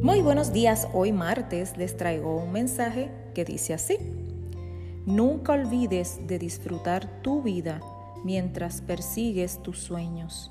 Muy buenos días, hoy martes les traigo un mensaje que dice así. Nunca olvides de disfrutar tu vida mientras persigues tus sueños.